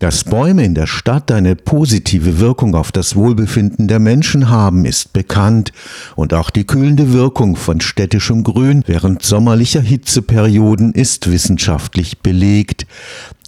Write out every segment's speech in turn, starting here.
Dass Bäume in der Stadt eine positive Wirkung auf das Wohlbefinden der Menschen haben, ist bekannt, und auch die kühlende Wirkung von städtischem Grün während sommerlicher Hitzeperioden ist wissenschaftlich belegt.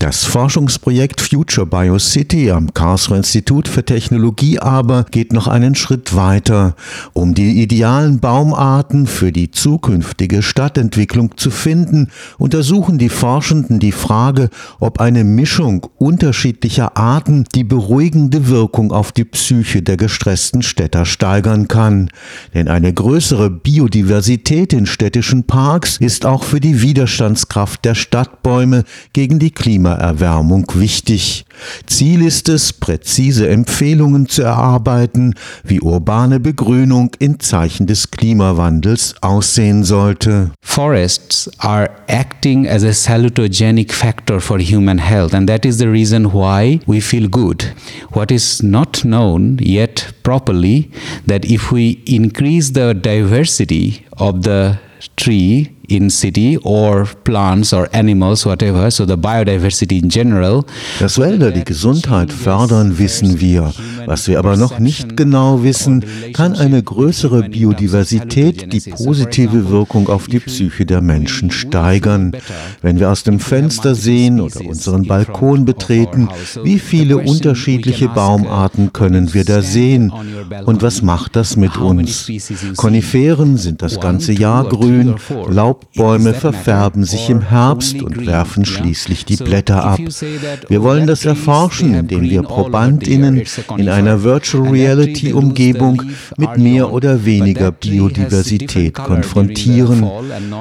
Das Forschungsprojekt Future Biocity am Karlsruher Institut für Technologie aber geht noch einen Schritt weiter. Um die idealen Baumarten für die zukünftige Stadtentwicklung zu finden, untersuchen die Forschenden die Frage, ob eine Mischung unterschiedlicher Arten die beruhigende Wirkung auf die Psyche der gestressten Städter steigern kann. Denn eine größere Biodiversität in städtischen Parks ist auch für die Widerstandskraft der Stadtbäume gegen die Klima Klimaerwärmung wichtig. Ziel ist es, präzise Empfehlungen zu erarbeiten, wie urbane Begrünung in Zeichen des Klimawandels aussehen sollte. Forests are acting as a salutogenic factor for human health and that is the reason why we feel good. What is not known yet properly that if we increase the diversity of the tree in city or plants or animals, whatever, so the biodiversity in general. Dass Wälder die Gesundheit fördern, wissen wir. Was wir aber noch nicht genau wissen, kann eine größere Biodiversität die positive Wirkung auf die Psyche der Menschen steigern. Wenn wir aus dem Fenster sehen oder unseren Balkon betreten, wie viele unterschiedliche Baumarten können wir da sehen? Und was macht das mit uns? Koniferen sind das ganze Jahr grün, Laub Laubbäume verfärben sich im Herbst und werfen schließlich die Blätter ab. Wir wollen das erforschen, indem wir ProbandInnen in einer Virtual Reality Umgebung mit mehr oder weniger Biodiversität konfrontieren.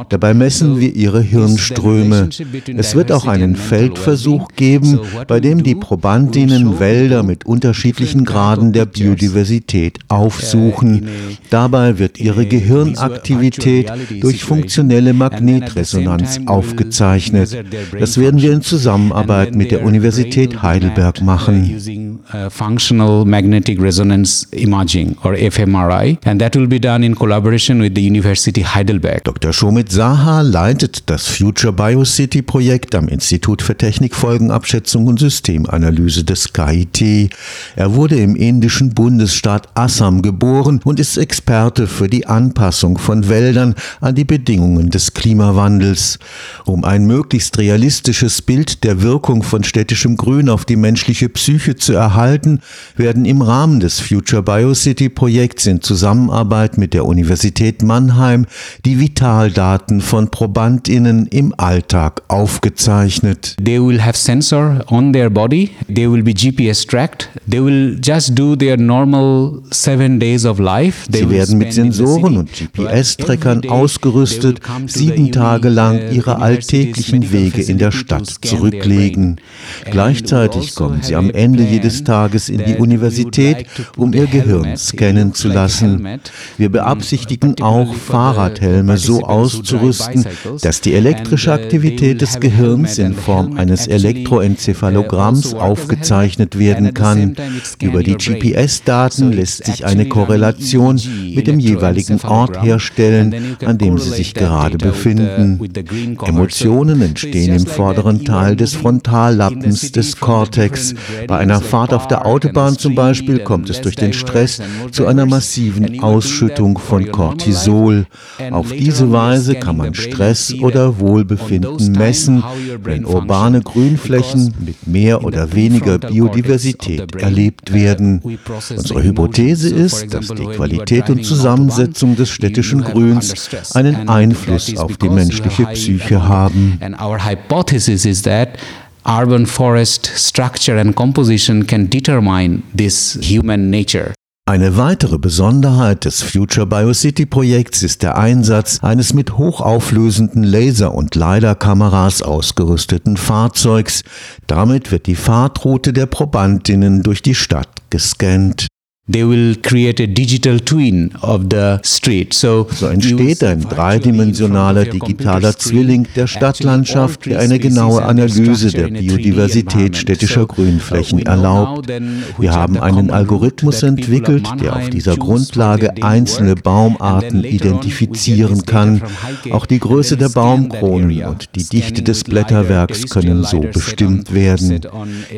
Dabei messen wir ihre Hirnströme. Es wird auch einen Feldversuch geben, bei dem die ProbandInnen Wälder mit unterschiedlichen Graden der Biodiversität aufsuchen. Dabei wird ihre Gehirnaktivität durch funktionelle eine Magnetresonanz aufgezeichnet. Das werden wir in Zusammenarbeit mit der Universität Heidelberg machen. Functional Magnetic Resonance Imaging or fMRI and that will be done in collaboration with the University Heidelberg. Dr. Shomit Saha leitet das Future Biocity Projekt am Institut für Technikfolgenabschätzung und Systemanalyse des KIT. Er wurde im indischen Bundesstaat Assam geboren und ist Experte für die Anpassung von Wäldern an die Bedingungen des des Klimawandels. Um ein möglichst realistisches Bild der Wirkung von städtischem Grün auf die menschliche Psyche zu erhalten, werden im Rahmen des Future Biocity Projekts in Zusammenarbeit mit der Universität Mannheim die Vitaldaten von Probandinnen im Alltag aufgezeichnet. They will have sensor on their body, they will be GPS tracked, they will just do their normal seven days of life. Sie werden mit Sensoren und GPS-Trackern ausgerüstet, sieben Tage lang ihre alltäglichen Wege in der Stadt zurücklegen. Gleichzeitig kommen sie am Ende jedes Tages in die Universität, um ihr Gehirn scannen zu lassen. Wir beabsichtigen auch, Fahrradhelme so auszurüsten, dass die elektrische Aktivität des Gehirns in Form eines Elektroenzephalogramms aufgezeichnet werden kann. Über die GPS-Daten lässt sich eine Korrelation mit dem jeweiligen Ort herstellen, an dem sie sich gerade befinden. Emotionen entstehen im vorderen Teil des Frontallappens des Cortex. Bei einer Fahrt auf der Autobahn zum Beispiel kommt es durch den Stress zu einer massiven Ausschüttung von Cortisol. Auf diese Weise kann man Stress oder Wohlbefinden messen, wenn urbane Grünflächen mit mehr oder weniger Biodiversität erlebt werden. Unsere Hypothese ist, dass die Qualität und Zusammensetzung des städtischen Grüns einen Einfluss auf die menschliche Psyche haben. And our hypothesis is that urban forest structure and composition can determine this human nature. Eine weitere Besonderheit des Future Biocity Projekts ist der Einsatz eines mit hochauflösenden Laser- und LiDAR-Kameras ausgerüsteten Fahrzeugs. Damit wird die Fahrtroute der Probandinnen durch die Stadt gescannt. They will create a digital twin of the street. So, so entsteht ein dreidimensionaler digitaler Zwilling der Stadtlandschaft, der eine genaue Analyse der Biodiversität städtischer Grünflächen erlaubt. Wir haben einen Algorithmus entwickelt, der auf dieser Grundlage einzelne Baumarten identifizieren kann. Auch die Größe der Baumkronen und die Dichte des Blätterwerks können so bestimmt werden.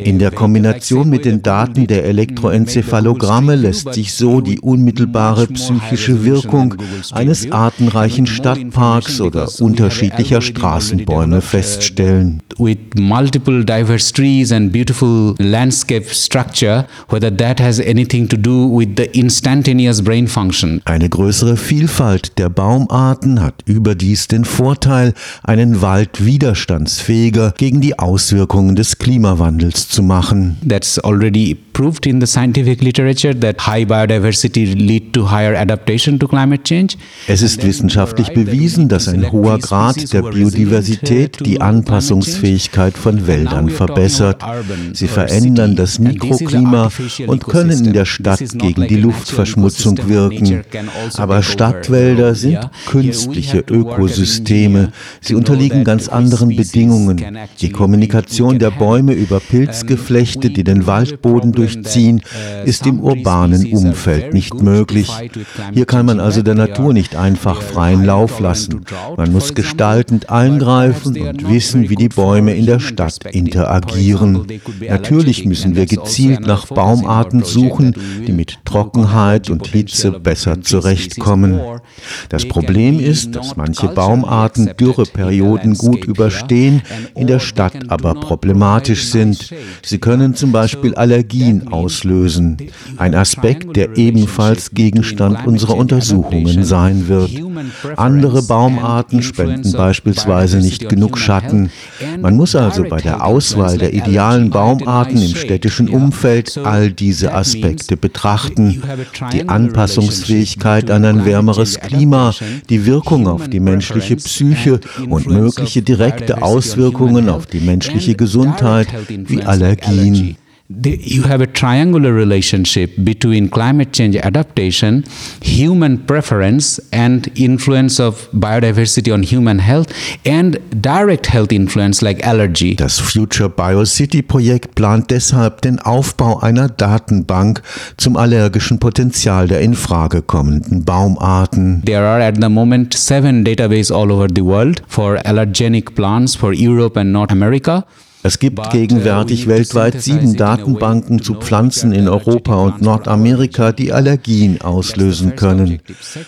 In der Kombination mit den Daten der Elektroenzephalogramme lässt sich so die unmittelbare psychische Wirkung eines artenreichen Stadtparks oder unterschiedlicher Straßenbäume feststellen. With multiple diverse trees and beautiful landscape structure, whether that has anything to do with the instantaneous brain function. Eine größere Vielfalt der Baumarten hat überdies den Vorteil, einen Wald widerstandsfähiger gegen die Auswirkungen des Klimawandels zu machen. That's already proved in the scientific literature that high biodiversity lead to higher adaptation to climate change. Es ist wissenschaftlich bewiesen, dass ein hoher Grad der Biodiversität die Anpassungsfähigkeit von Wäldern verbessert. Sie verändern das Mikroklima und können in der Stadt gegen die Luftverschmutzung wirken. Aber Stadtwälder sind künstliche Ökosysteme. Sie unterliegen ganz anderen Bedingungen. Die Kommunikation der Bäume über Pilzgeflechte, die den Waldboden durchziehen, ist im urbanen Umfeld nicht möglich. Hier kann man also der Natur nicht einfach freien Lauf lassen. Man muss gestaltend eingreifen und wissen, wie die Bäume in der Stadt interagieren. Natürlich müssen wir gezielt nach Baumarten suchen, die mit Trockenheit und Hitze besser zurechtkommen. Das Problem ist, dass manche Baumarten Dürreperioden gut überstehen, in der Stadt aber problematisch sind. Sie können zum Beispiel Allergien auslösen. Ein Aspekt, der ebenfalls Gegenstand unserer Untersuchungen sein wird. Andere Baumarten spenden beispielsweise nicht genug Schatten. Man muss also bei der Auswahl der idealen Baumarten im städtischen Umfeld all diese Aspekte betrachten. Die Anpassungsfähigkeit an ein wärmeres Klima, die Wirkung auf die menschliche Psyche und mögliche direkte Auswirkungen auf die menschliche Gesundheit wie Allergien. The, you have a triangular relationship between climate change adaptation, human preference, and influence of biodiversity on human health, and direct health influence like allergy. Das Future Biocity Projekt plant deshalb den Aufbau einer Datenbank zum allergischen Potenzial der in Frage kommenden Baumarten. There are at the moment seven databases all over the world for allergenic plants for Europe and North America. Es gibt gegenwärtig weltweit sieben Datenbanken zu Pflanzen in Europa und Nordamerika, die Allergien auslösen können.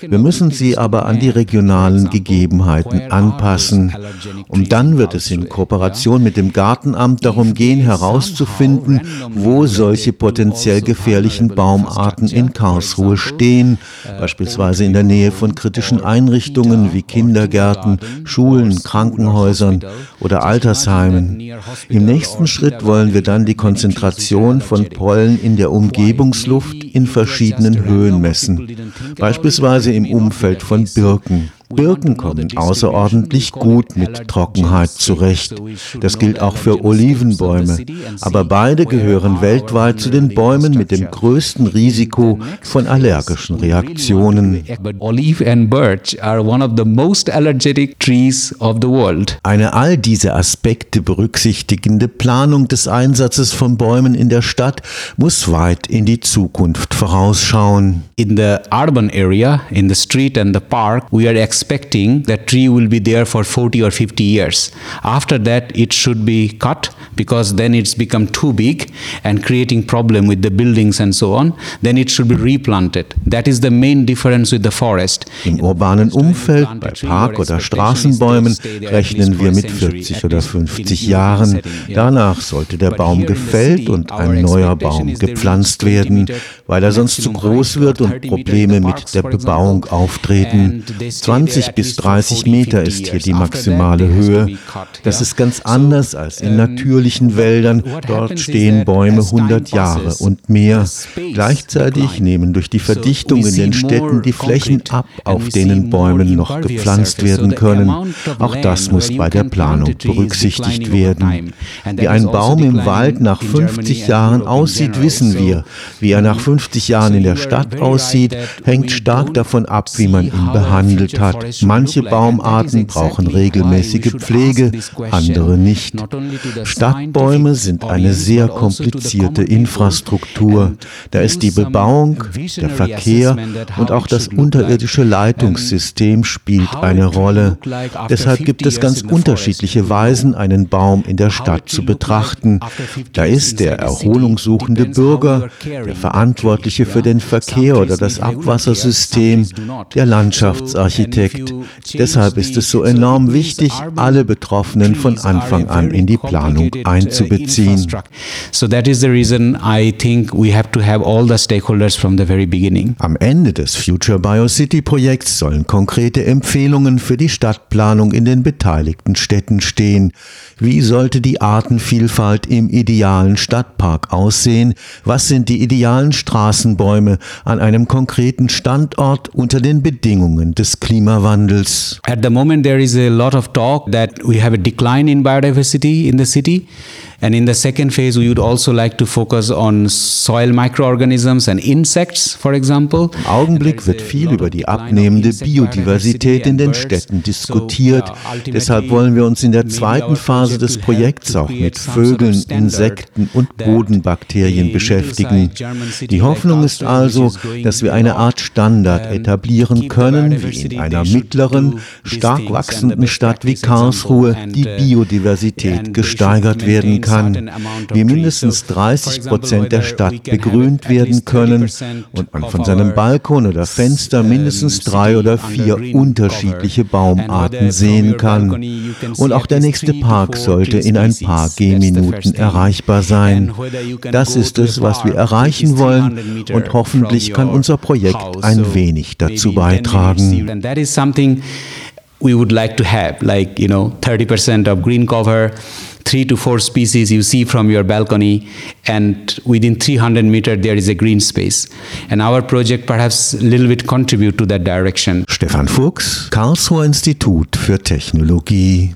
Wir müssen sie aber an die regionalen Gegebenheiten anpassen. Und dann wird es in Kooperation mit dem Gartenamt darum gehen, herauszufinden, wo solche potenziell gefährlichen Baumarten in Karlsruhe stehen, beispielsweise in der Nähe von kritischen Einrichtungen wie Kindergärten, Schulen, Krankenhäusern oder Altersheimen. Im nächsten Schritt wollen wir dann die Konzentration von Pollen in der Umgebungsluft in verschiedenen Höhen messen, beispielsweise im Umfeld von Birken. Birken kommen außerordentlich gut mit Trockenheit zurecht. Das gilt auch für Olivenbäume. Aber beide gehören weltweit zu den Bäumen mit dem größten Risiko von allergischen Reaktionen. Eine all diese Aspekte berücksichtigende Planung des Einsatzes von Bäumen in der Stadt muss weit in die Zukunft vorausschauen. In the urban area, in the street and the park, we are expecting that tree will be there for 40 or 50 years. After that, it should be cut because then it's become too big and creating problem with the buildings and so on. Then it should be replanted. That is the main difference with the forest. Im urbanen Umfeld, bei Park- oder Straßenbäumen, rechnen wir mit 40 oder 50 Jahren. Danach sollte der Baum gefällt und ein neuer Baum gepflanzt werden, weil er sonst zu groß wird und Probleme mit der Bebauung auftreten. 20 20 bis 30 Meter ist hier die maximale Höhe. Das ist ganz anders als in natürlichen Wäldern. Dort stehen Bäume 100 Jahre und mehr. Gleichzeitig nehmen durch die Verdichtung in den Städten die Flächen ab, auf denen Bäume noch gepflanzt werden können. Auch das muss bei der Planung berücksichtigt werden. Wie ein Baum im Wald nach 50 Jahren aussieht, wissen wir. Wie er nach 50 Jahren in der Stadt aussieht, hängt stark davon ab, wie man ihn behandelt hat. Manche Baumarten brauchen regelmäßige Pflege, andere nicht. Stadtbäume sind eine sehr komplizierte Infrastruktur. Da ist die Bebauung, der Verkehr und auch das unterirdische Leitungssystem spielt eine Rolle. Deshalb gibt es ganz unterschiedliche Weisen, einen Baum in der Stadt zu betrachten. Da ist der erholungssuchende Bürger, der Verantwortliche für den Verkehr oder das Abwassersystem, der Landschaftsarchitekt. Deshalb ist es so enorm wichtig, alle Betroffenen von Anfang an in die Planung einzubeziehen. So that is the reason I think we have to have all the stakeholders from the very beginning. Am Ende des Future Biocity Projekts sollen konkrete Empfehlungen für die Stadtplanung in den beteiligten Städten stehen. Wie sollte die Artenvielfalt im idealen Stadtpark aussehen? Was sind die idealen Straßenbäume an einem konkreten Standort unter den Bedingungen des Klimawandels? At the moment there is a lot of talk that we have a decline in biodiversity in the city. And in the second phase, we would also like to focus on soil microorganisms and insects, for example. Im Augenblick wird viel über die abnehmende Biodiversität in den Städten diskutiert. Deshalb wollen wir uns in der zweiten Phase des Projekts auch mit Vögeln, Insekten und Bodenbakterien beschäftigen. Die Hoffnung ist also, dass wir eine Art Standard etablieren können, wie in einer mittleren, stark wachsenden Stadt wie Karlsruhe die Biodiversität gesteigert werden kann kann, wie mindestens 30 Prozent der Stadt begrünt werden können und man von seinem Balkon oder Fenster mindestens drei oder vier unterschiedliche Baumarten sehen kann. Und auch der nächste Park sollte in ein paar Gehminuten erreichbar sein. Das ist es, was wir erreichen wollen. und hoffentlich kann unser Projekt ein wenig dazu beitragen. we would like to have, like, you know, 30% of green cover, three to four species you see from your balcony, and within 300 meter there is a green space. And our project perhaps a little bit contribute to that direction. Stefan Fuchs, Karlsruher Institut für Technologie.